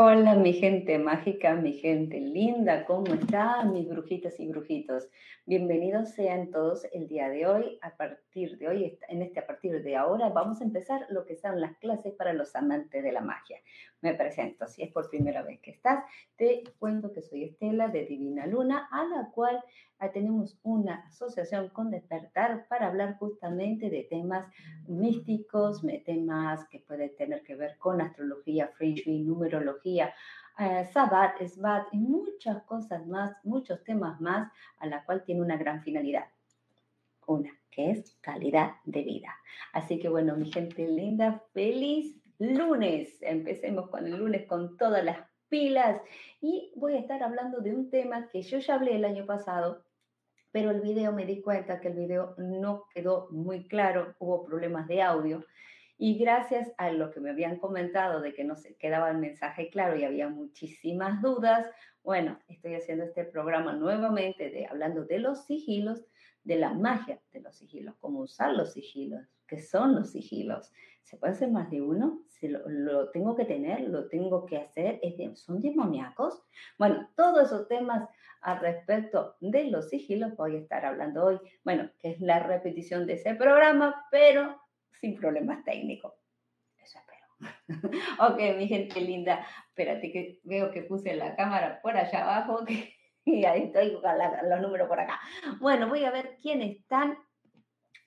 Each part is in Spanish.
Hola, mi gente mágica, mi gente linda, ¿cómo están mis brujitas y brujitos? Bienvenidos sean todos el día de hoy. A partir de hoy, en este a partir de ahora, vamos a empezar lo que son las clases para los amantes de la magia. Me presento, si es por primera vez que estás, te cuento que soy Estela de Divina Luna, a la cual ah, tenemos una asociación con Despertar para hablar justamente de temas místicos, temas que pueden tener que ver con astrología, feng shui, numerología, eh, Sabbat, y muchas cosas más, muchos temas más, a la cual tiene una gran finalidad. Una, que es calidad de vida. Así que bueno, mi gente linda, feliz lunes. Empecemos con el lunes con todas las pilas y voy a estar hablando de un tema que yo ya hablé el año pasado, pero el video me di cuenta que el video no quedó muy claro, hubo problemas de audio. Y gracias a lo que me habían comentado de que no se quedaba el mensaje claro y había muchísimas dudas, bueno, estoy haciendo este programa nuevamente de hablando de los sigilos, de la magia de los sigilos, cómo usar los sigilos, qué son los sigilos. ¿Se puede hacer más de uno? ¿Se lo, tengo que tener? ¿Lo tengo que hacer? ¿Son demoníacos? Bueno, todos esos temas al respecto de los sigilos voy a estar hablando hoy. Bueno, que es la repetición de ese programa, pero sin problemas técnicos. Eso espero. ok, mi gente linda, espérate que veo que puse la cámara por allá abajo y ahí estoy con los números por acá. Bueno, voy a ver quiénes están.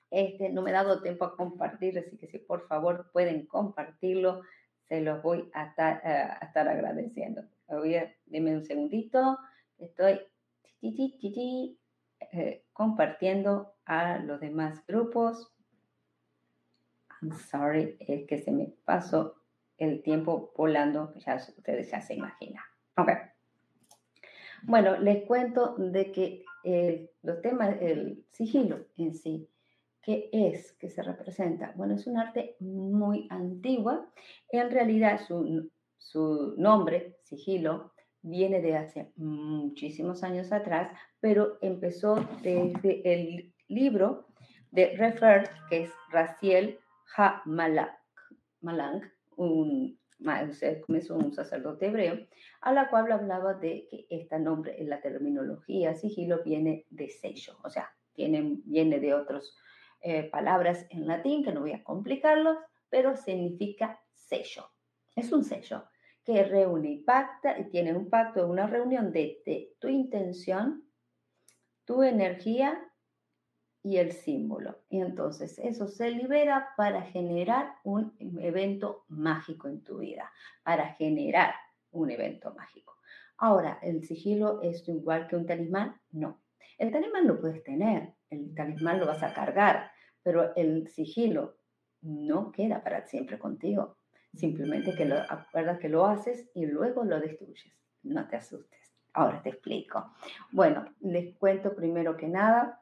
Este, no me he dado tiempo a compartir, así que si por favor pueden compartirlo, se los voy a estar, eh, a estar agradeciendo. Voy a, un segundito, estoy eh, compartiendo a los demás grupos. I'm sorry, es que se me pasó el tiempo volando, ya ustedes ya se imaginan. Ok. Bueno, les cuento de que eh, los temas, el sigilo en sí, ¿qué es? ¿Qué se representa? Bueno, es un arte muy antigua. En realidad, su, su nombre, sigilo, viene de hace muchísimos años atrás, pero empezó desde el libro de Refer, que es Raciel Ha Malang, un, un sacerdote hebreo, a la cual hablaba de que este nombre en la terminología sigilo viene de sello, o sea, viene de otras eh, palabras en latín que no voy a complicarlos, pero significa sello. Es un sello que reúne y pacta, y tiene un pacto, una reunión de tu intención, tu energía y el símbolo. Y entonces eso se libera para generar un evento mágico en tu vida, para generar un evento mágico. Ahora, ¿el sigilo es igual que un talismán? No. El talismán lo puedes tener, el talismán lo vas a cargar, pero el sigilo no queda para siempre contigo. Simplemente que lo acuerdas que lo haces y luego lo destruyes. No te asustes. Ahora te explico. Bueno, les cuento primero que nada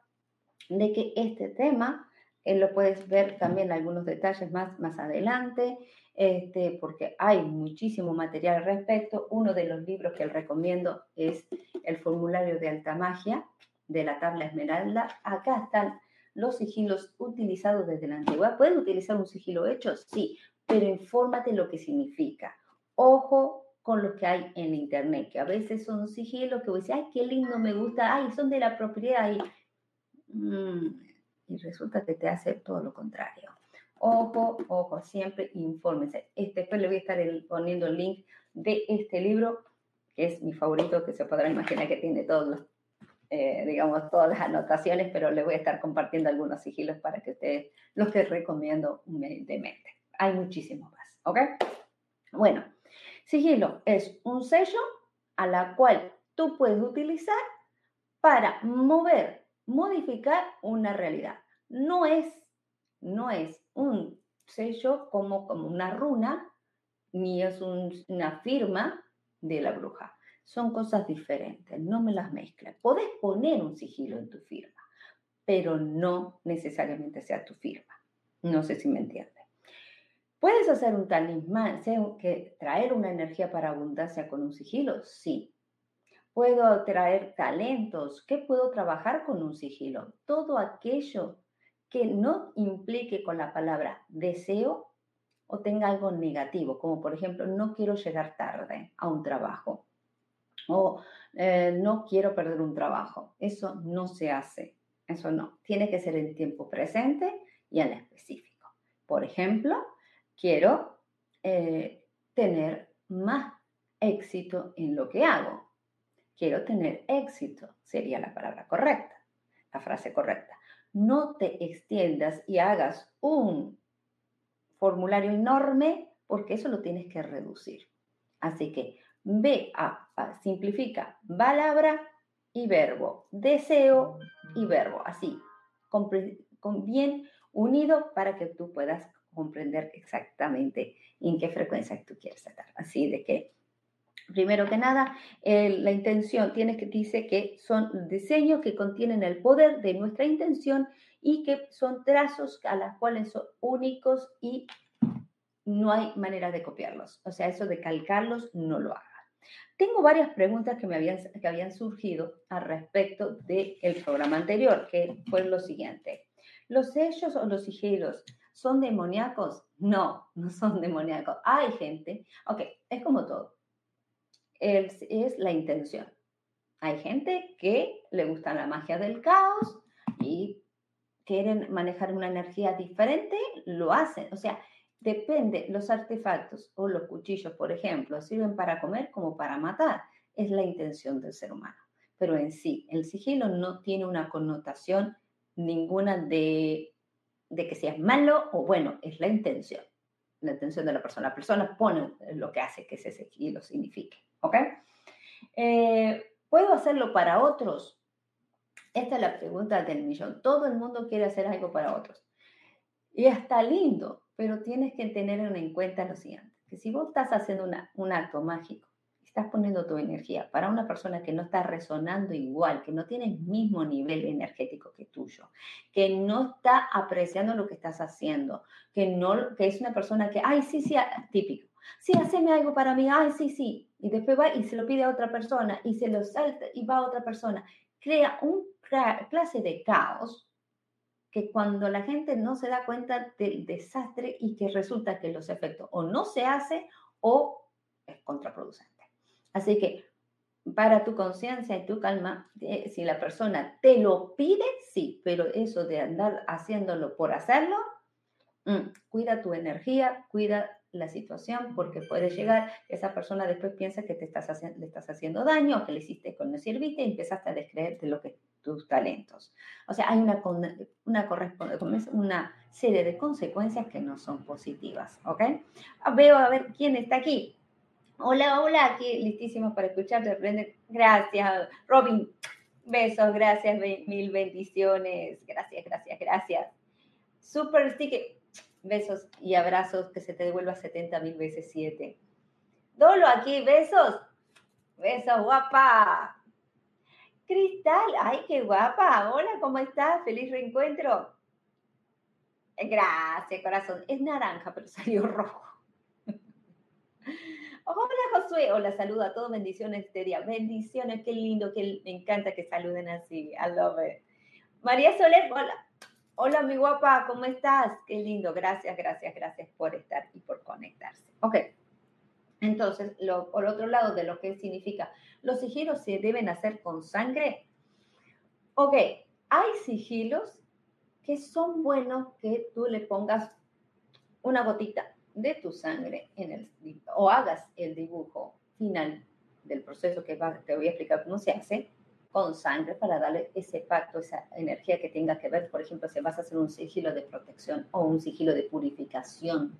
de que este tema eh, lo puedes ver también algunos detalles más, más adelante, este, porque hay muchísimo material al respecto. Uno de los libros que recomiendo es el formulario de alta magia de la tabla esmeralda. Acá están los sigilos utilizados desde la antigüedad. ¿Pueden utilizar un sigilo hecho? Sí, pero infórmate lo que significa. Ojo con lo que hay en internet, que a veces son sigilos que vos decís, ay, qué lindo, me gusta, ay, son de la propiedad. Y resulta que te hace todo lo contrario. Ojo, ojo, siempre infórmense. Este, después le voy a estar poniendo el link de este libro, que es mi favorito, que se podrá imaginar que tiene todos eh, digamos, todas las anotaciones, pero le voy a estar compartiendo algunos sigilos para que ustedes los que recomiendo humildemente. Hay muchísimos más, ¿ok? Bueno, sigilo es un sello a la cual tú puedes utilizar para mover modificar una realidad. No es, no es un sello como, como una runa, ni es una firma de la bruja. Son cosas diferentes, no me las mezcles. Podés poner un sigilo en tu firma, pero no necesariamente sea tu firma. No sé si me entiendes. ¿Puedes hacer un talismán, que traer una energía para abundancia con un sigilo? Sí, puedo traer talentos, ¿qué puedo trabajar con un sigilo? Todo aquello que no implique con la palabra deseo o tenga algo negativo, como por ejemplo, no quiero llegar tarde a un trabajo o eh, no quiero perder un trabajo. Eso no se hace, eso no. Tiene que ser en tiempo presente y en específico. Por ejemplo, quiero eh, tener más éxito en lo que hago quiero tener éxito, sería la palabra correcta, la frase correcta. No te extiendas y hagas un formulario enorme porque eso lo tienes que reducir. Así que ve a, simplifica palabra y verbo, deseo y verbo, así, con bien unido para que tú puedas comprender exactamente en qué frecuencia tú quieres estar. Así de que Primero que nada, la intención tiene que dice que son diseños que contienen el poder de nuestra intención y que son trazos a las cuales son únicos y no hay manera de copiarlos. O sea, eso de calcarlos no lo haga. Tengo varias preguntas que me habían, que habían surgido al respecto del programa anterior, que fue lo siguiente. ¿Los sellos o los sigilos son demoníacos? No, no son demoníacos. Hay gente, ok, es como todo es, la intención. Hay gente que le gusta la magia del caos y quieren manejar una energía diferente, lo hacen. O sea, depende, los artefactos o los cuchillos, por ejemplo, sirven para comer como para matar. Es la intención del ser humano. Pero en sí, el sigilo no tiene una connotación ninguna de, de que sea malo o bueno, es la intención. La intención de la persona. La persona pone lo que hace que ese sigilo signifique. ¿Ok? Eh, ¿Puedo hacerlo para otros? Esta es la pregunta del millón. Todo el mundo quiere hacer algo para otros. Y está lindo, pero tienes que tener en cuenta lo siguiente, que si vos estás haciendo un acto mágico, estás poniendo tu energía para una persona que no está resonando igual, que no tiene el mismo nivel energético que tuyo, que no está apreciando lo que estás haciendo, que no que es una persona que, ay, sí, sí, típico, sí, haceme algo para mí, ay, sí, sí, y después va y se lo pide a otra persona y se lo salta y va a otra persona, crea un clase de caos que cuando la gente no se da cuenta del desastre y que resulta que los efectos o no se hace o es contraproducente. Así que para tu conciencia y tu calma, eh, si la persona te lo pide, sí, pero eso de andar haciéndolo por hacerlo, mm, cuida tu energía, cuida la situación porque puede llegar esa persona después piensa que te estás le estás haciendo daño que le hiciste con no serviste y empezaste a descreer de lo que tus talentos. O sea, hay una, una, una serie de consecuencias que no son positivas, ¿ok? Veo a ver quién está aquí. Hola, hola, aquí listísimo para escucharte. Gracias, Robin. Besos, gracias, mil bendiciones. Gracias, gracias, gracias. Super sticker. Besos y abrazos que se te devuelva 70 mil veces 7. Dolo aquí, besos. Besos, guapa. Cristal, ay, qué guapa. Hola, ¿cómo estás? Feliz reencuentro. Gracias, corazón. Es naranja, pero salió rojo. Hola Josué, hola, saludo a todos, bendiciones este día, bendiciones, qué lindo, que me encanta que saluden así, I love it. María Soler, hola, hola mi guapa, ¿cómo estás? Qué lindo, gracias, gracias, gracias por estar y por conectarse. Ok, entonces, lo, por otro lado de lo que significa, los sigilos se deben hacer con sangre. Ok, hay sigilos que son buenos que tú le pongas una gotita de tu sangre en el, o hagas el dibujo final del proceso que te voy a explicar cómo se hace con sangre para darle ese pacto, esa energía que tenga que ver, por ejemplo, si vas a hacer un sigilo de protección o un sigilo de purificación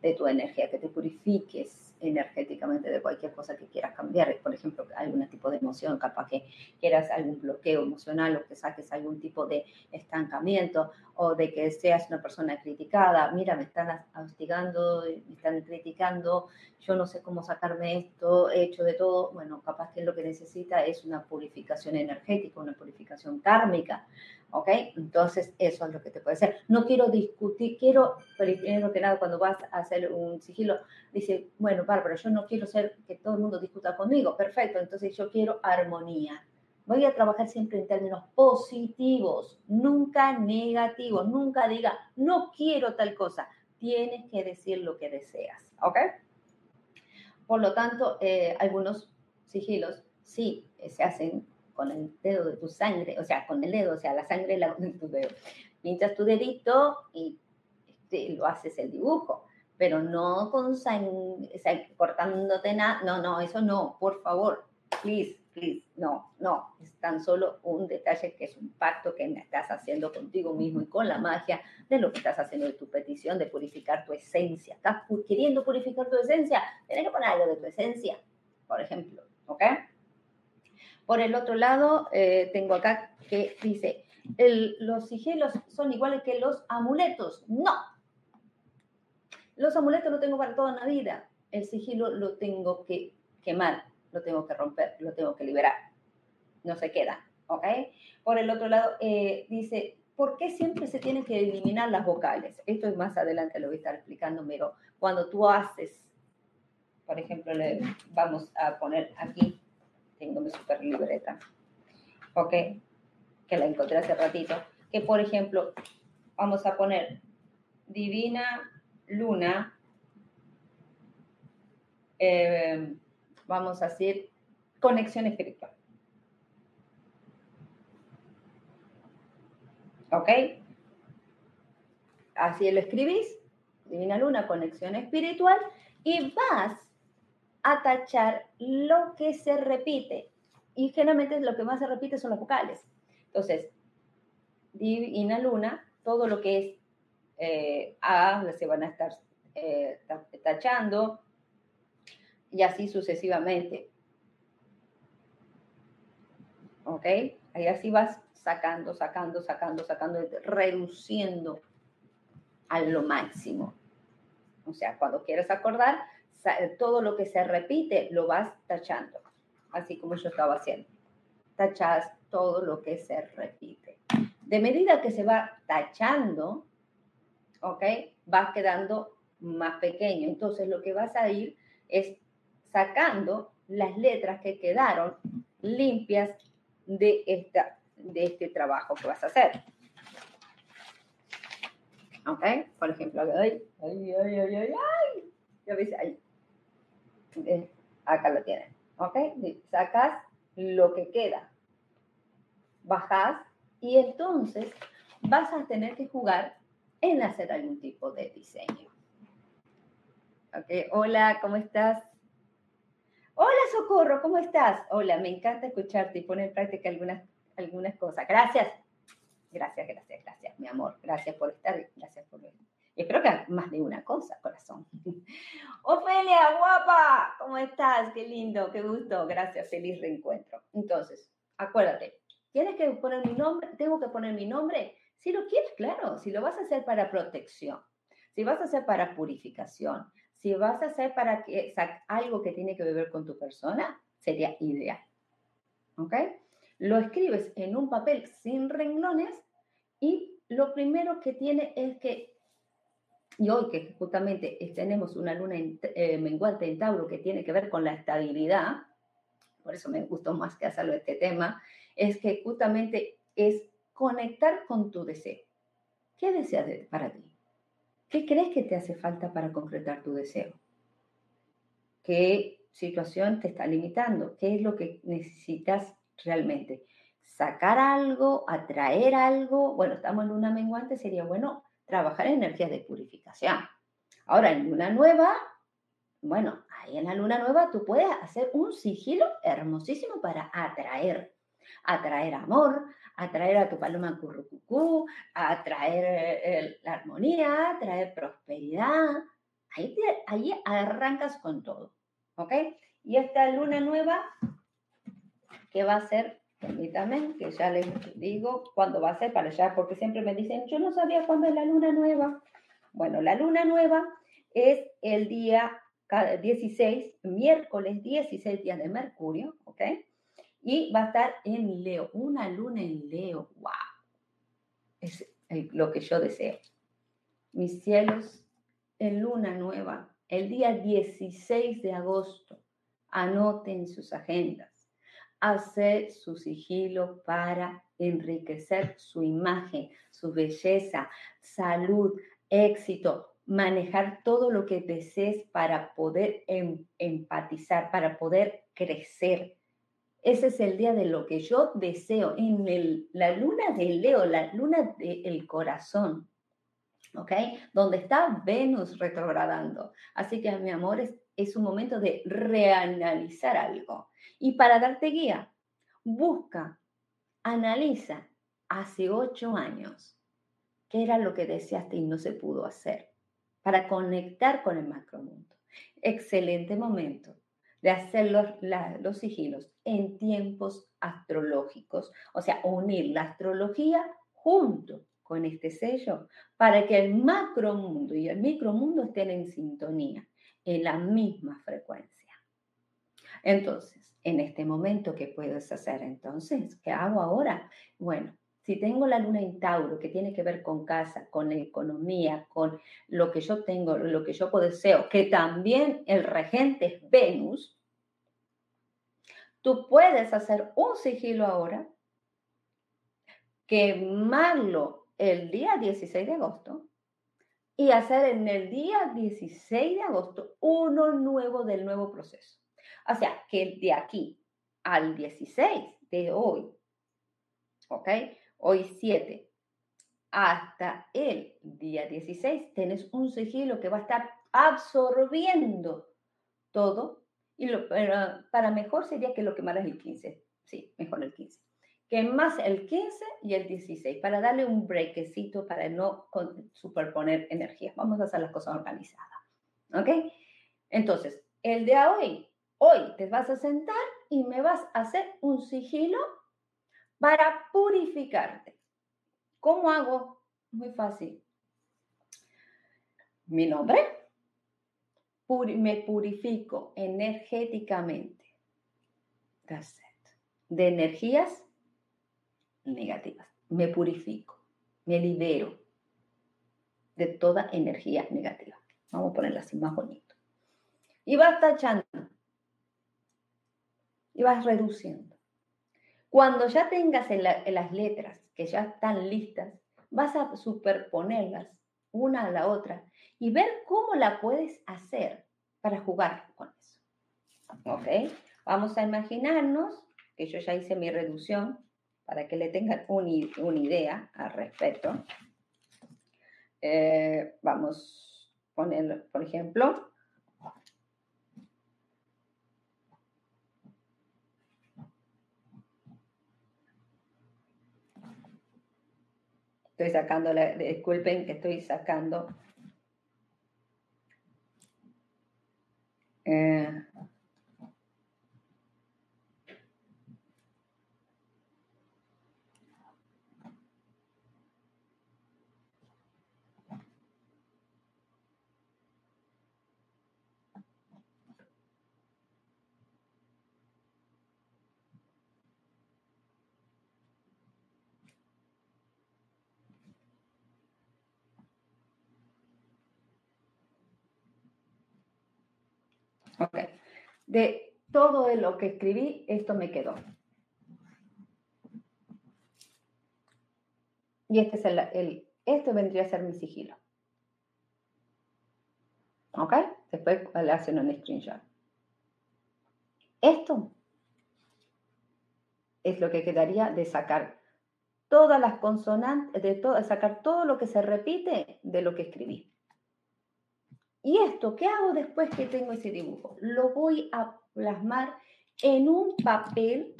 de tu energía, que te purifiques energéticamente de cualquier cosa que quieras cambiar. Por ejemplo, algún tipo de emoción, capaz que quieras algún bloqueo emocional o que saques algún tipo de estancamiento o de que seas una persona criticada. Mira, me están hostigando, me están criticando, yo no sé cómo sacarme esto, he hecho de todo. Bueno, capaz que lo que necesita es una purificación energética, una purificación kármica. ¿Ok? Entonces, eso es lo que te puede hacer. No quiero discutir, quiero, primero que nada, cuando vas a hacer un sigilo, dice, bueno, Bárbara, yo no quiero ser que todo el mundo discuta conmigo. Perfecto, entonces yo quiero armonía. Voy a trabajar siempre en términos positivos, nunca negativos. Nunca diga, no quiero tal cosa. Tienes que decir lo que deseas. ¿Ok? Por lo tanto, eh, algunos sigilos sí se hacen con el dedo de tu sangre, o sea, con el dedo, o sea, la sangre la, de tu dedo. Pinchas tu dedito y este, lo haces el dibujo, pero no con sangre, cortándote nada, no, no, eso no, por favor, please, please, no, no, es tan solo un detalle que es un pacto que estás haciendo contigo mismo y con la magia de lo que estás haciendo de tu petición de purificar tu esencia. ¿Estás queriendo purificar tu esencia? Tienes que poner algo de tu esencia, por ejemplo, ¿ok? Por el otro lado, eh, tengo acá que dice, los sigilos son iguales que los amuletos. No. Los amuletos los tengo para toda la vida. El sigilo lo tengo que quemar, lo tengo que romper, lo tengo que liberar. No se queda, ¿ok? Por el otro lado, eh, dice, ¿por qué siempre se tienen que eliminar las vocales? Esto es más adelante, lo voy a estar explicando, pero cuando tú haces, por ejemplo, vamos a poner aquí tengo mi super libreta, ¿ok? Que la encontré hace ratito. Que por ejemplo, vamos a poner Divina Luna, eh, vamos a decir conexión espiritual. ¿Ok? Así lo escribís, Divina Luna, conexión espiritual, y vas a tachar lo que se repite. Y generalmente lo que más se repite son las vocales. Entonces, Divina Luna, todo lo que es eh, A se van a estar eh, tachando y así sucesivamente. ¿Ok? Ahí así vas sacando, sacando, sacando, sacando, reduciendo a lo máximo. O sea, cuando quieres acordar, todo lo que se repite lo vas tachando, así como yo estaba haciendo. Tachas todo lo que se repite. De medida que se va tachando, ¿ok? Va quedando más pequeño. Entonces lo que vas a ir es sacando las letras que quedaron limpias de, esta, de este trabajo que vas a hacer. ¿Ok? Por ejemplo, ay, ay, ay, ay, ay, ay. Ahí. Eh, acá lo tienen, ¿ok? Sacas lo que queda, bajas y entonces vas a tener que jugar en hacer algún tipo de diseño. Ok, hola, ¿cómo estás? Hola, Socorro, ¿cómo estás? Hola, me encanta escucharte y poner en práctica algunas algunas cosas. Gracias. Gracias, gracias, gracias, mi amor. Gracias por estar. Gracias por venir. Espero que más de una cosa, corazón. Ofelia, guapa, ¿cómo estás? Qué lindo, qué gusto. Gracias, feliz reencuentro. Entonces, acuérdate, tienes que poner mi nombre, tengo que poner mi nombre. Si lo quieres, claro, si lo vas a hacer para protección, si vas a hacer para purificación, si vas a hacer para que, algo que tiene que ver con tu persona, sería ideal. ¿Ok? Lo escribes en un papel sin renglones y lo primero que tiene es que y hoy que justamente tenemos una luna eh, menguante en Tauro que tiene que ver con la estabilidad, por eso me gustó más que hacerlo este tema, es que justamente es conectar con tu deseo. ¿Qué deseas para ti? ¿Qué crees que te hace falta para concretar tu deseo? ¿Qué situación te está limitando? ¿Qué es lo que necesitas realmente? ¿Sacar algo? ¿Atraer algo? Bueno, estamos en luna menguante, sería bueno trabajar en energías de purificación. Ahora, en luna nueva, bueno, ahí en la luna nueva tú puedes hacer un sigilo hermosísimo para atraer, atraer amor, atraer a tu paloma currucucú, atraer eh, la armonía, atraer prosperidad. Ahí, ahí arrancas con todo, ¿ok? Y esta luna nueva, ¿qué va a ser Permítame que ya les digo cuándo va a ser para allá, porque siempre me dicen, yo no sabía cuándo es la luna nueva. Bueno, la luna nueva es el día 16, miércoles 16 días de Mercurio, ¿ok? Y va a estar en Leo, una luna en Leo, wow. Es lo que yo deseo. Mis cielos, en luna nueva, el día 16 de agosto, anoten sus agendas hacer su sigilo para enriquecer su imagen, su belleza, salud, éxito, manejar todo lo que desees para poder em, empatizar, para poder crecer. Ese es el día de lo que yo deseo en la luna del Leo, la luna del corazón, ¿ok? Donde está Venus retrogradando. Así que, mi amor, es, es un momento de reanalizar algo y para darte guía, busca, analiza hace ocho años qué era lo que deseaste y no se pudo hacer para conectar con el macromundo. Excelente momento de hacer los, los sigilos en tiempos astrológicos, o sea, unir la astrología junto con este sello para que el macromundo y el micromundo estén en sintonía, en la misma frecuencia. Entonces, en este momento, ¿qué puedes hacer entonces? ¿Qué hago ahora? Bueno, si tengo la luna en Tauro, que tiene que ver con casa, con economía, con lo que yo tengo, lo que yo deseo, que también el regente es Venus, tú puedes hacer un sigilo ahora, quemarlo el día 16 de agosto y hacer en el día 16 de agosto uno nuevo del nuevo proceso. O sea, que de aquí al 16 de hoy, ¿ok? Hoy 7, hasta el día 16, tenés un sigilo que va a estar absorbiendo todo. Y lo, para mejor sería que lo quemaras el 15. Sí, mejor el 15. Quemas el 15 y el 16 para darle un brequecito para no superponer energías. Vamos a hacer las cosas organizadas. ¿Ok? Entonces, el de hoy Hoy te vas a sentar y me vas a hacer un sigilo para purificarte. ¿Cómo hago? Muy fácil. Mi nombre, me purifico energéticamente. De energías negativas. Me purifico, me libero de toda energía negativa. Vamos a ponerla así más bonito. Y vas tachando y vas reduciendo. Cuando ya tengas las letras que ya están listas, vas a superponerlas una a la otra y ver cómo la puedes hacer para jugar con eso. ¿Ok? Vamos a imaginarnos que yo ya hice mi reducción para que le tengan una idea al respecto. Eh, vamos a poner, por ejemplo, Estoy sacando, la, disculpen que estoy sacando. Eh, De todo lo que escribí, esto me quedó. Y este es el, el este vendría a ser mi sigilo. ¿Ok? Después le hacen un screenshot. Esto es lo que quedaría de sacar todas las consonantes, de todo, sacar todo lo que se repite de lo que escribí. ¿Y esto qué hago después que tengo ese dibujo? Lo voy a plasmar en un papel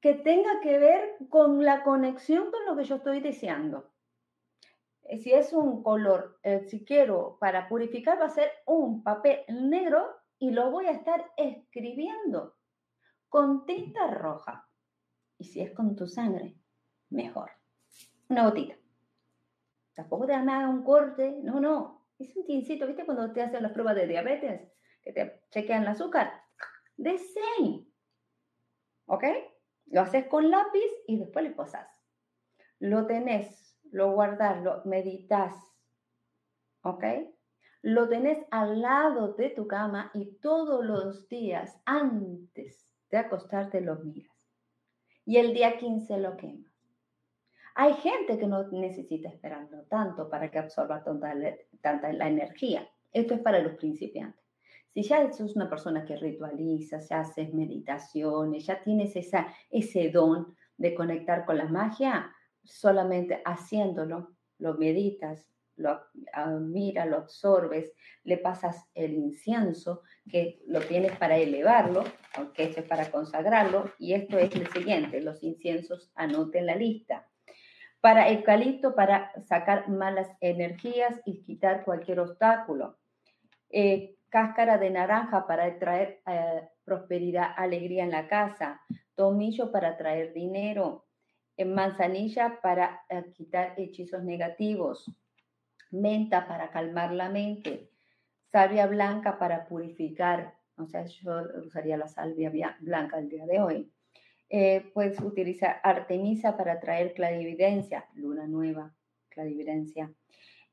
que tenga que ver con la conexión con lo que yo estoy deseando. Eh, si es un color, eh, si quiero para purificar, va a ser un papel negro y lo voy a estar escribiendo con tinta roja. Y si es con tu sangre, mejor. Una gotita. Tampoco te nada un corte, no, no, es un tincito, ¿viste? Cuando te hacen las pruebas de diabetes, que te chequean el azúcar. De 6. ¿Ok? Lo haces con lápiz y después le posas. Lo tenés, lo guardas, lo meditas. ¿Ok? Lo tenés al lado de tu cama y todos los días antes de acostarte lo miras. Y el día 15 lo quemas. Hay gente que no necesita esperarlo tanto para que absorba tanta, la energía. Esto es para los principiantes. Si ya sos una persona que ritualiza, ya haces meditaciones, ya tienes ese don de conectar con la magia, solamente haciéndolo, lo meditas, lo mira, lo absorbes, le pasas el incienso, que lo tienes para elevarlo, aunque esto es para consagrarlo, y esto es el siguiente, los inciensos anoten la lista para eucalipto para sacar malas energías y quitar cualquier obstáculo. Eh, cáscara de naranja para traer eh, prosperidad, alegría en la casa. Tomillo para traer dinero. Eh, manzanilla para quitar hechizos negativos. Menta para calmar la mente. Salvia blanca para purificar. O sea, yo usaría la salvia blanca el día de hoy eh, puedes utilizar Artemisa para traer clarividencia, luna nueva, clarividencia.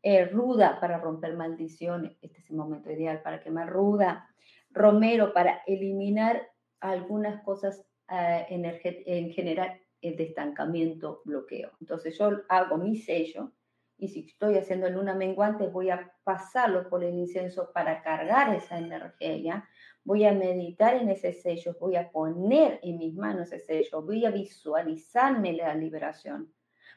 Eh, ruda para romper maldiciones, este es el momento ideal para quemar ruda. Romero para eliminar algunas cosas eh, en general de estancamiento, bloqueo. Entonces yo hago mi sello y si estoy haciendo luna menguante voy a pasarlo por el incienso para cargar esa energía voy a meditar en ese sello, voy a poner en mis manos ese sello, voy a visualizarme la liberación,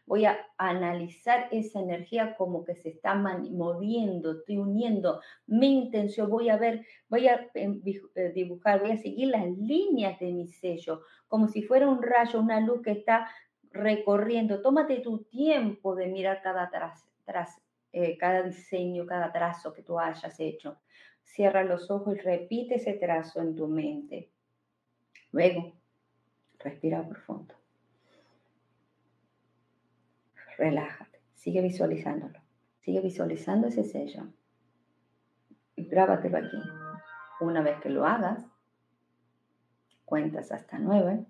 voy a analizar esa energía como que se está moviendo, estoy uniendo mi intención, voy a ver, voy a em, eh, dibujar, voy a seguir las líneas de mi sello, como si fuera un rayo, una luz que está recorriendo. Tómate tu tiempo de mirar cada, tras, eh, cada diseño, cada trazo que tú hayas hecho. Cierra los ojos y repite ese trazo en tu mente. Luego, respira profundo. Relájate. Sigue visualizándolo. Sigue visualizando ese sello. Y grábatelo aquí. Una vez que lo hagas, cuentas hasta nueve.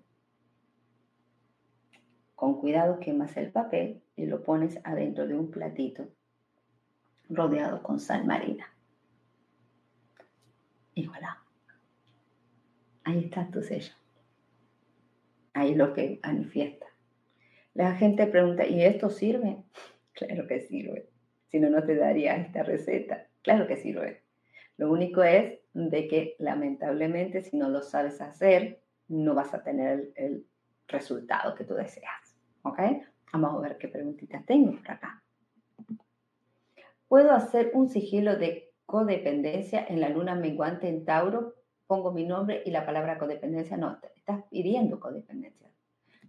Con cuidado quemas el papel y lo pones adentro de un platito rodeado con sal marina. Y. Ahí está tu sello. Ahí lo que manifiesta. La gente pregunta, ¿y esto sirve? Claro que sirve. Si no, no te daría esta receta. Claro que sirve. Lo único es de que lamentablemente si no lo sabes hacer, no vas a tener el, resultado que tú deseas. ¿Ok? Vamos a ver qué preguntitas tengo acá. ¿Puedo hacer un sigilo de codependencia en la luna menguante en Tauro, pongo mi nombre y la palabra codependencia no, estás pidiendo codependencia.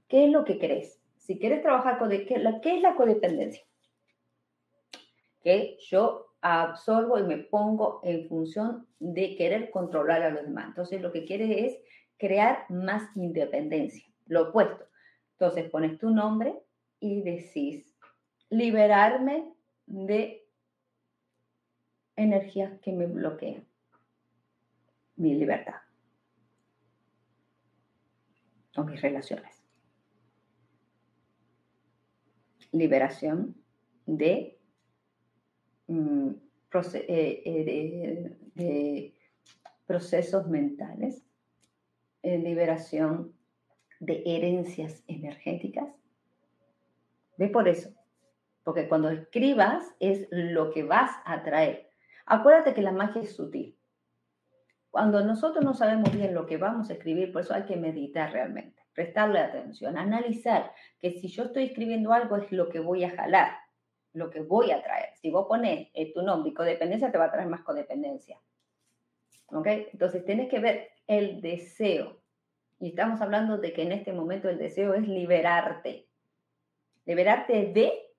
¿Qué es lo que crees? Si quieres trabajar con... ¿qué, ¿Qué es la codependencia? Que yo absorbo y me pongo en función de querer controlar a los demás. Entonces lo que quiere es crear más independencia, lo opuesto. Entonces pones tu nombre y decís, liberarme de energías que me bloquean mi libertad o mis relaciones. Liberación de, mm, eh, eh, procesos mentales, eh, liberación de herencias energéticas. Ve por eso, porque cuando escribas es lo que vas a traer. Acuérdate que la magia es sutil. Cuando nosotros no sabemos bien lo que vamos a escribir, por eso hay que meditar realmente, prestarle atención, analizar que si yo estoy escribiendo algo es lo que voy a jalar, lo que voy a traer. Si vos pones eh, tu nombre y codependencia, te va a traer más codependencia. ¿Ok? Entonces tienes que ver el deseo. Y estamos hablando de que en este momento el deseo es liberarte. Liberarte de,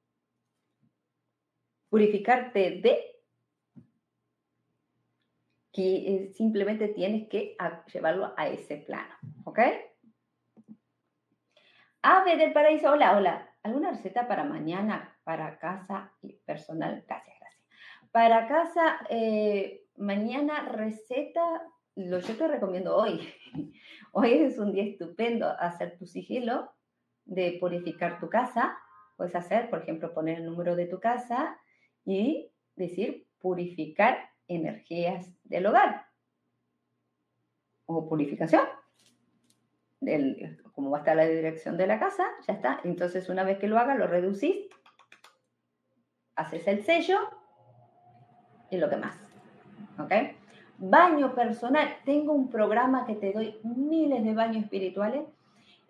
purificarte de que eh, simplemente tienes que llevarlo a ese plano, ¿ok? Ave del paraíso, hola, hola. ¿Alguna receta para mañana, para casa y personal? Gracias, gracias. Para casa, eh, mañana receta, lo yo te recomiendo hoy. Hoy es un día estupendo hacer tu sigilo de purificar tu casa. Puedes hacer, por ejemplo, poner el número de tu casa y decir purificar energías del hogar o purificación. Del, como va a estar la dirección de la casa, ya está. Entonces, una vez que lo haga, lo reducís, haces el sello y lo que más. ¿Ok? Baño personal. Tengo un programa que te doy miles de baños espirituales.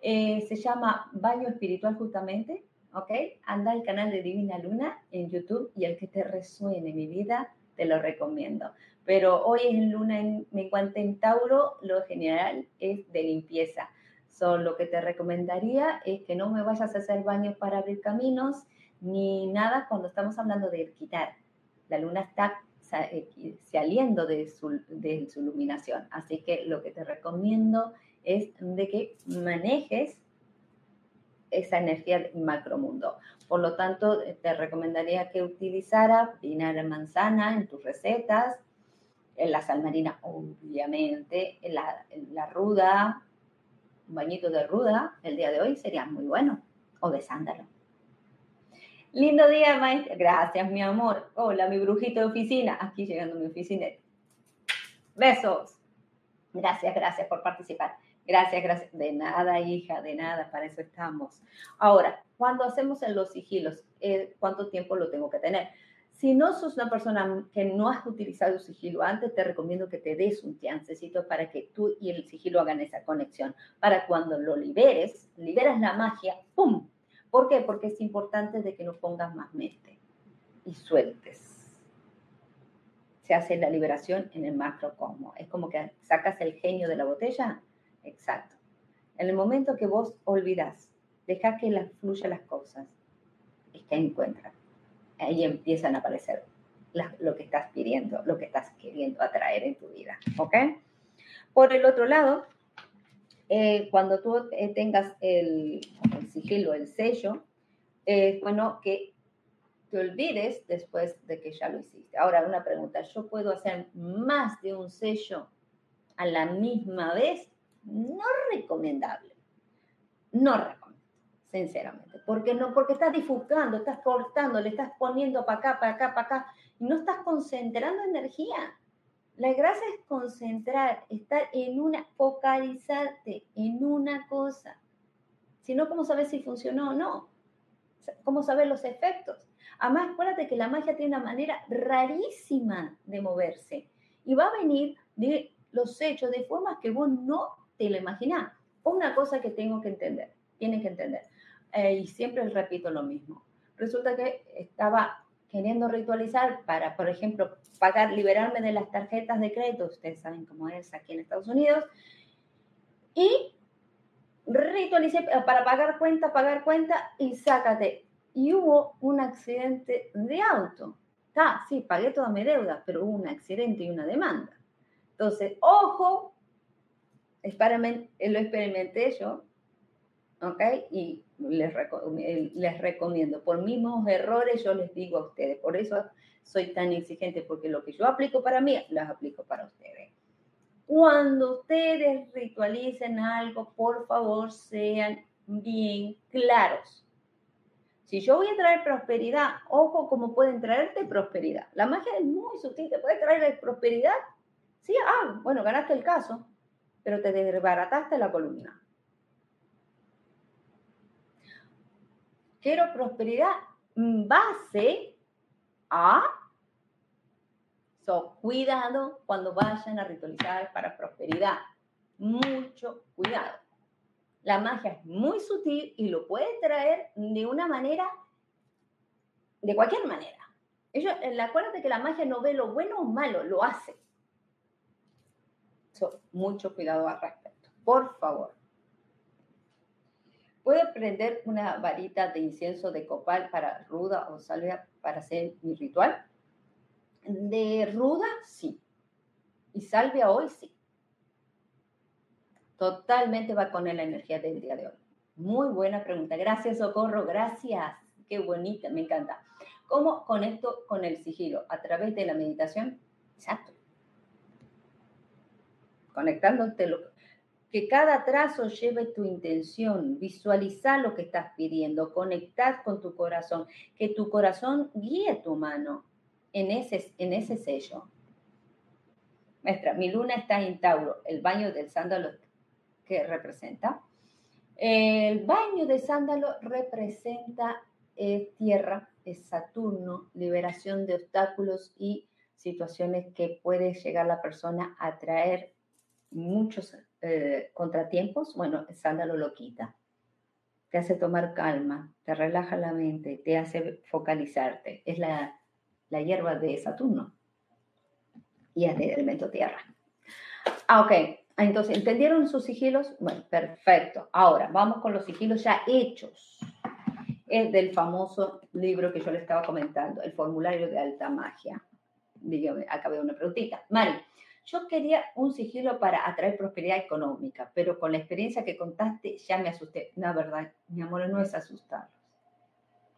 Eh, se llama Baño Espiritual justamente. ¿Ok? Anda al canal de Divina Luna en YouTube y el que te resuene mi vida, te lo recomiendo. Pero hoy en luna en mi cuenta en Tauro, lo general es de limpieza. Solo lo que te recomendaría es que no me vayas a hacer baños para abrir caminos ni nada cuando estamos hablando de quitar. La luna está eh, saliendo de su, de su iluminación. Así que lo que te recomiendo es de que manejes esa energía del macromundo. Por lo tanto, te recomendaría que utilizara vinagre de manzana en tus recetas, en la sal marina, obviamente, en la, la, ruda, un bañito de ruda, el día de hoy sería muy bueno, o de sándalo. Lindo día, maestra. Gracias, mi amor. Hola, mi brujito de oficina. Aquí llegando mi oficina. Besos. Gracias, gracias por participar. Gracias, gracias. De nada, hija, de nada, para eso estamos. Ahora, cuando hacemos en los sigilos, eh, ¿cuánto tiempo lo tengo que tener? Si no sos una persona que no has utilizado sigilo antes, te recomiendo que te des un chancecito para que tú y el sigilo hagan esa conexión. Para cuando lo liberes, liberas la magia, ¡pum! ¿Por qué? Porque es importante de que no pongas más mente y sueltes. Se hace la liberación en el macro como. Es como que sacas el genio de la botella Exacto. En el momento que vos olvidas, deja que las fluya las cosas, es que encuentran. Ahí empiezan a aparecer lo que estás pidiendo, lo que estás queriendo atraer en tu vida. ¿Ok? Por el otro lado, eh, cuando tú eh, tengas el, sigilo, el sello, es bueno que te olvides después de que ya lo hiciste. Ahora, una pregunta, ¿yo puedo hacer más de un sello a la misma vez? No recomendable. No recomiendo, sinceramente. Porque no, porque estás difuscando, estás cortando, le estás poniendo para acá, para acá, para acá, y no estás concentrando energía. La gracia es concentrar, estar en una, focalizarte en una cosa. Si no, ¿cómo sabes si funcionó o no? ¿Cómo sabes los efectos? Además, acuérdate que la magia tiene una manera rarísima de moverse y va a venir de los hechos de formas que vos no te lo imaginas. Una cosa que tengo que entender, tienen que entender, eh, y siempre repito lo mismo. Resulta que estaba queriendo ritualizar para, por ejemplo, pagar, liberarme de las tarjetas de crédito, ustedes saben cómo es aquí en Estados Unidos, y ritualicé para pagar cuenta, pagar cuenta y sácate. Y hubo un accidente de auto. Está, sí, pagué toda mi deuda, pero hubo un accidente y una demanda. Entonces, ojo, lo experimenté yo, ¿ok? Y les, les recomiendo, por mismos errores yo les digo a ustedes, por eso soy tan exigente, porque lo que yo aplico para mí, lo aplico para ustedes. Cuando ustedes ritualicen algo, por favor, sean bien claros. Si yo voy a traer prosperidad, ojo cómo pueden traerte prosperidad. La magia es muy sutil, te puede traer prosperidad. Sí, ah, bueno, ganaste el caso, pero te desbarataste la columna. Quiero prosperidad base a So, cuidado cuando vayan a ritualizar para prosperidad. Mucho cuidado. La magia es muy sutil y lo puede traer de una manera, de cualquier manera. Ellos, eh, acuérdate que la magia no ve lo bueno o malo, lo hace. Mucho cuidado al respecto. Por favor. ¿Puedo prender una varita de incienso de copal para ruda o salvia para hacer mi ritual? De ruda, sí. Y salvia hoy, sí. Totalmente va con la energía del día de hoy. Muy buena pregunta. Gracias, Socorro. Gracias. Qué bonita, me encanta. ¿Cómo conecto con el sigilo? ¿A través de la meditación? Exacto. Conectándote lo que cada trazo lleve tu intención, visualizar lo que estás pidiendo, conectar con tu corazón, que tu corazón guíe tu mano, en ese, en ese sello. Maestra, mi luna está en Tauro, el baño del sándalo que representa. El baño de sándalo representa eh, tierra, es Saturno, liberación de obstáculos y situaciones que puede llegar la persona a traer muchos eh, contratiempos. Bueno, sándalo lo quita. Te hace tomar calma, te relaja la mente, te hace focalizarte. Es la la hierba de Saturno. Y es de elemento tierra. Ah, ok. Entonces, ¿entendieron sus sigilos? Bueno, perfecto. Ahora, vamos con los sigilos ya hechos. Es del famoso libro que yo le estaba comentando, el formulario de alta magia. Dígame, acá veo una preguntita. Mari, yo quería un sigilo para atraer prosperidad económica, pero con la experiencia que contaste ya me asusté. La verdad, mi amor, no es asustarlos.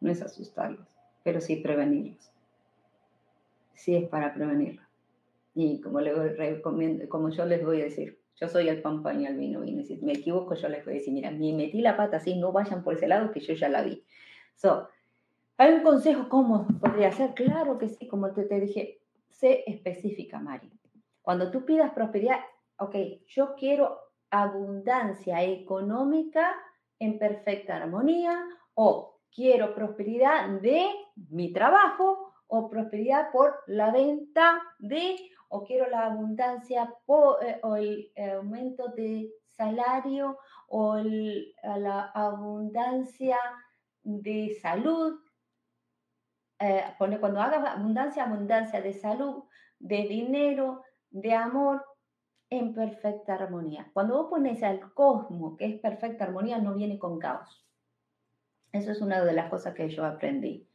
No es asustarlos, pero sí prevenirlos sí es para prevenirlo. Y como, le recomiendo, como yo les voy a decir, yo soy el pan pan y el vino vino. Si me equivoco, yo les voy a decir, mira, me metí la pata así, no vayan por ese lado que yo ya la vi. So, ¿Hay un consejo cómo podría ser? Claro que sí, como te, te dije, sé específica, Mari. Cuando tú pidas prosperidad, ok, yo quiero abundancia económica en perfecta armonía o quiero prosperidad de mi trabajo o prosperidad por la venta de, o quiero la abundancia eh, o el eh, aumento de salario o la abundancia de salud. Eh, cuando haga abundancia, abundancia de salud, de dinero, de amor, en perfecta armonía. Cuando vos pones al cosmos, que es perfecta armonía, no viene con caos. Eso es una de las cosas que yo aprendí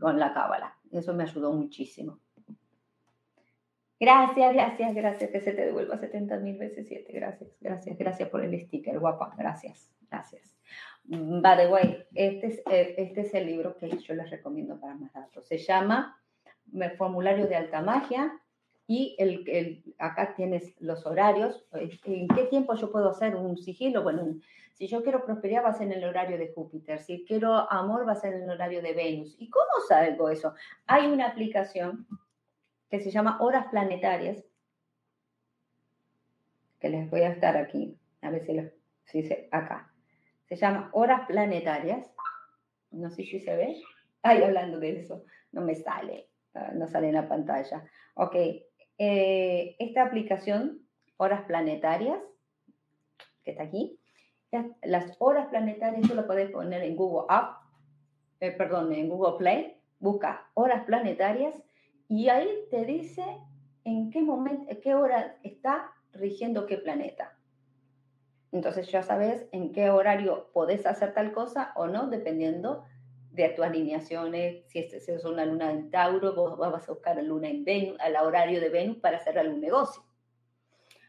con la cábala. Eso me ayudó muchísimo. Gracias, gracias, gracias. Que se te devuelva 70 mil veces 7. Gracias, gracias, gracias por el sticker, guapa. Gracias, gracias. By the way, este es, eh, este es el libro que yo les recomiendo para más datos. Se llama Formulario de Alta Magia y el, el, acá tienes los horarios. ¿En qué tiempo yo puedo hacer un sigilo? Bueno, si yo quiero prosperidad va a ser en el horario de Júpiter, si quiero amor va a ser en el horario de Venus. ¿Y cómo salgo eso? Hay una aplicación que se llama Horas Planetarias, que les voy a estar aquí, a ver si, lo, si se, acá. Se llama Horas Planetarias. No sé si se ve. Ay, hablando de eso, no me sale, ah, no sale en la pantalla. Ok, eh, esta aplicación, Horas Planetarias, que está aquí, las horas planetarias, tú lo puedes poner en Google App, eh, perdón, en Google Play, busca horas planetarias y ahí te dice en qué momento, qué hora está rigiendo qué planeta. Entonces ya sabes en qué horario podés hacer tal cosa o no, dependiendo de tus alineaciones. Si es, es una luna en Tauro, vos vas a buscar la luna en Venus, al horario de Venus para hacer algún negocio.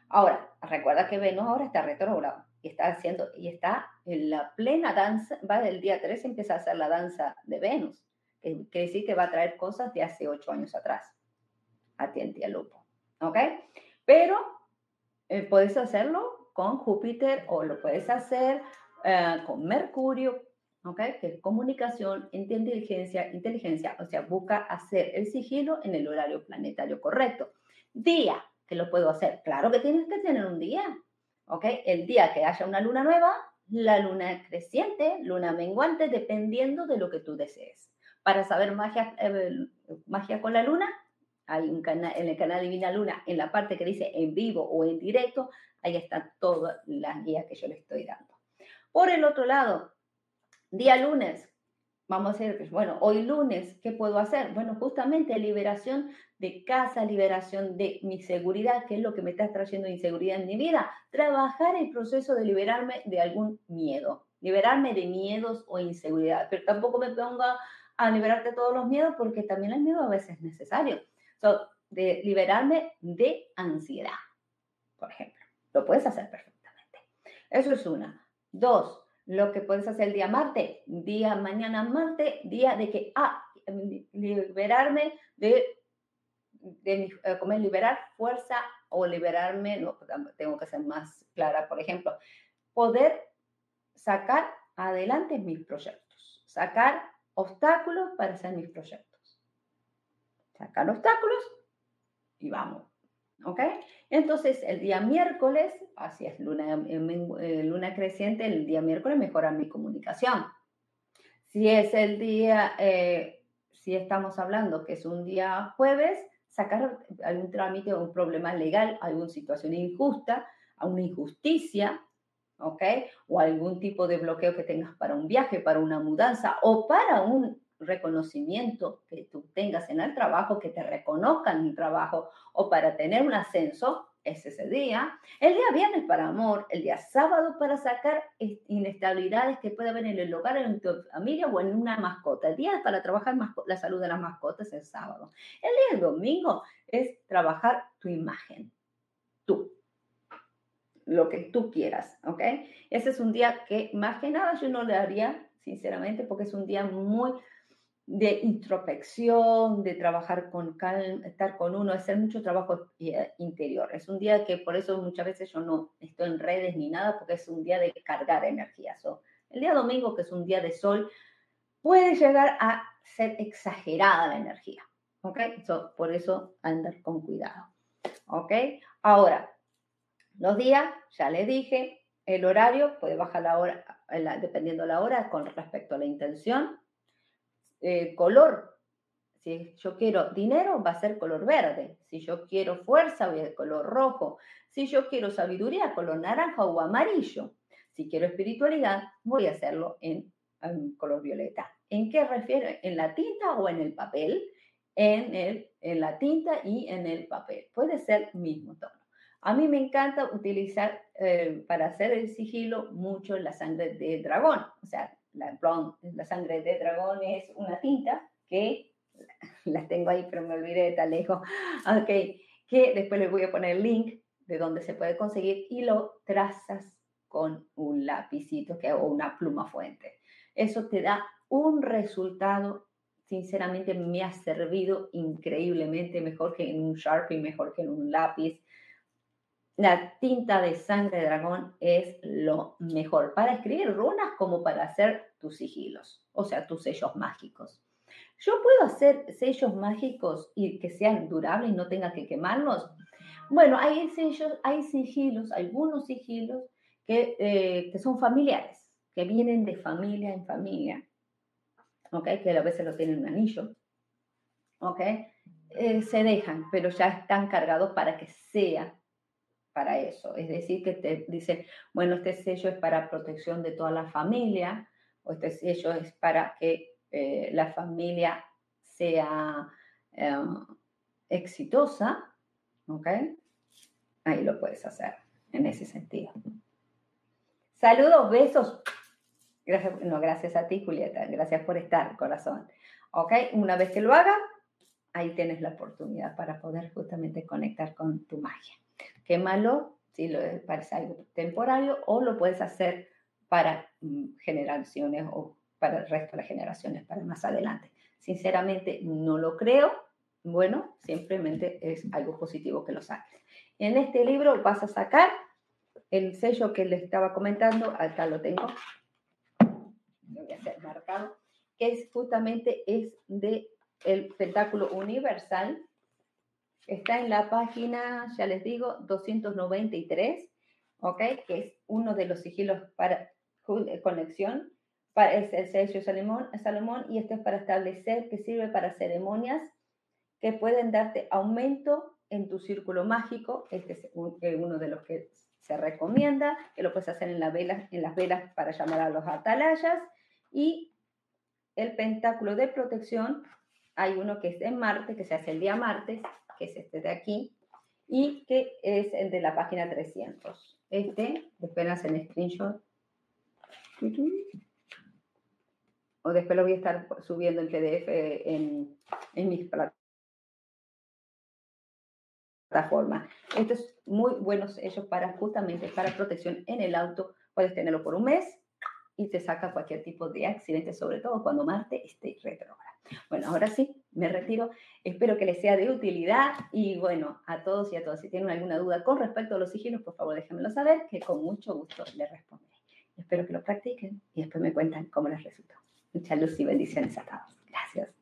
Ahora, recuerda que Venus ahora está retrógrado y está haciendo, y está en la plena danza, va del día 3, empieza a hacer la danza de Venus, que quiere decir que va a traer cosas de hace ocho años atrás. Atiende al lupo. ¿Ok? Pero eh, puedes hacerlo con Júpiter o lo puedes hacer eh, con Mercurio, ¿ok? Que es comunicación, inteligencia, inteligencia, o sea, busca hacer el sigilo en el horario planetario correcto. Día, que lo puedo hacer. Claro que tienes que tener un día, ¿ok? El día que haya una luna nueva, la luna creciente, luna menguante, dependiendo de lo que tú desees. Para saber magia, eh, magia con la luna, hay un canal, en el canal Divina Luna, en la parte que dice en vivo o en directo, ahí están todas las guías que yo le estoy dando. Por el otro lado, día lunes, vamos a decir, bueno, hoy lunes, ¿qué puedo hacer? Bueno, justamente liberación de casa, liberación de mi seguridad, que es lo que me está trayendo inseguridad en mi vida. Trabajar el proceso de liberarme de algún miedo, liberarme de miedos o inseguridad, pero tampoco me ponga a liberarte todos los miedos porque también el miedo a veces es necesario. So, de liberarme de ansiedad, por ejemplo. Lo puedes hacer perfectamente. Eso es una. Dos, lo que puedes hacer el día martes, día mañana martes, día de que, ah, liberarme de, de eh, como liberar fuerza o liberarme, no, tengo que ser más clara, por ejemplo, poder sacar adelante mis proyectos, sacar obstáculos para hacer mis proyectos sacar obstáculos y vamos. ¿Ok? Entonces, el día miércoles, así es, luna, eh, eh, luna creciente, el día miércoles mejora mi comunicación. Si es el día, eh, si estamos hablando que es un día jueves, sacar algún trámite o un problema legal, alguna situación injusta, a una injusticia, ¿ok? O algún tipo de bloqueo que tengas para un viaje, para una mudanza o para un reconocimiento que tú tengas en el trabajo, que te reconozcan en el trabajo o para tener un ascenso, es ese día. El día viernes para amor, el día sábado para sacar inestabilidades que puede haber en el hogar, en tu familia o en una mascota. El día para trabajar la salud de las mascotas es el sábado. El día domingo es trabajar tu imagen, tú, lo que tú quieras, ¿ok? Ese es un día que más que nada yo no le haría, sinceramente, porque es un día muy de introspección, de trabajar con calma, estar con uno, hacer mucho trabajo eh, interior. Es un día que por eso muchas veces yo no estoy en redes ni nada, porque es un día de cargar energía. el día domingo, que es un día de sol, puede llegar a ser exagerada la energía. ¿Ok? por eso andar con cuidado. ¿Ok? Ahora, los días, ya le dije, el horario puede bajar la hora, dependiendo la hora, con respecto a la intención eh, color. Si yo quiero dinero, va a ser color verde. Si yo quiero fuerza, voy a color rojo. Si yo quiero sabiduría, color naranja o amarillo. Si quiero espiritualidad, voy a hacerlo en, color violeta. ¿En qué refiere? ¿En la tinta o en el papel? En, el, en la tinta y en el papel. Puede ser mismo tono. A mí me encanta utilizar eh, para hacer el sigilo mucho la sangre de dragón, o sea, la, sangre de dragón es una tinta que la tengo ahí, pero me olvidé de tal lejos. Ok, que después les voy a poner el link de donde se puede conseguir y lo trazas con un lapicito que, o una pluma fuente. Eso te da un resultado, sinceramente me ha servido increíblemente mejor que en un Sharpie, mejor que en un lápiz la tinta de sangre de dragón es lo mejor para escribir runas como para hacer tus sigilos, o sea, tus sellos mágicos. Yo puedo hacer sellos mágicos y que sean durables y no tenga que quemarlos. Bueno, hay sellos, hay sigilos, algunos sigilos que, eh, que son familiares, que vienen de familia en familia, ¿ok? Que a veces lo tienen un anillo, ¿ok? Eh, se dejan, pero ya están cargados para que sea para eso. Es decir, que te dice, bueno, este sello es para protección de toda la familia, o este sello es para que eh, la familia sea eh, exitosa, ¿ok? Ahí lo puedes hacer en ese sentido. Saludos, besos. Gracias, no, gracias a ti, Julieta. Gracias por estar, corazón. ¿Ok? Una vez que lo haga, ahí tienes la oportunidad para poder justamente conectar con tu magia. Quémalo si lo parece algo temporario o lo puedes hacer para mm, generaciones o para el resto de las generaciones, para más adelante. Sinceramente, no lo creo. Bueno, simplemente es algo positivo que lo saques. En este libro vas a sacar el sello que le estaba comentando, acá lo tengo, lo voy a hacer marcado, que es justamente es de el pentáculo universal. Está en la página, ya les digo, 293, ¿ok? Que es uno de los sigilos para conexión, para, es el sello Salomón, y esto es para establecer que sirve para ceremonias que pueden darte aumento en tu círculo mágico. Este es eh, uno de los que se recomienda, que lo puedes hacer en, la vela, en las velas para llamar a los atalayas. Y el pentáculo de protección, hay uno que es en Marte, que se hace el día martes, que es este de aquí, y que es el de la página 300. Este, después hacen screenshot. O después lo voy a estar subiendo en PDF en, en mis plataformas plataforma. Estos es muy buenos ellos para justamente para protección en el auto. Puedes tenerlo por un mes y te saca cualquier tipo de accidente, sobre todo cuando Marte esté retrógrado. Bueno, ahora sí, me retiro. Espero que les sea de utilidad y bueno, a todos y a todas, si tienen alguna duda con respecto a los sigilos, por favor déjenmelo saber, que con mucho gusto les responderé. Espero que lo practiquen y después me cuentan cómo les resultó. Mucha luz y bendiciones a todos. Gracias.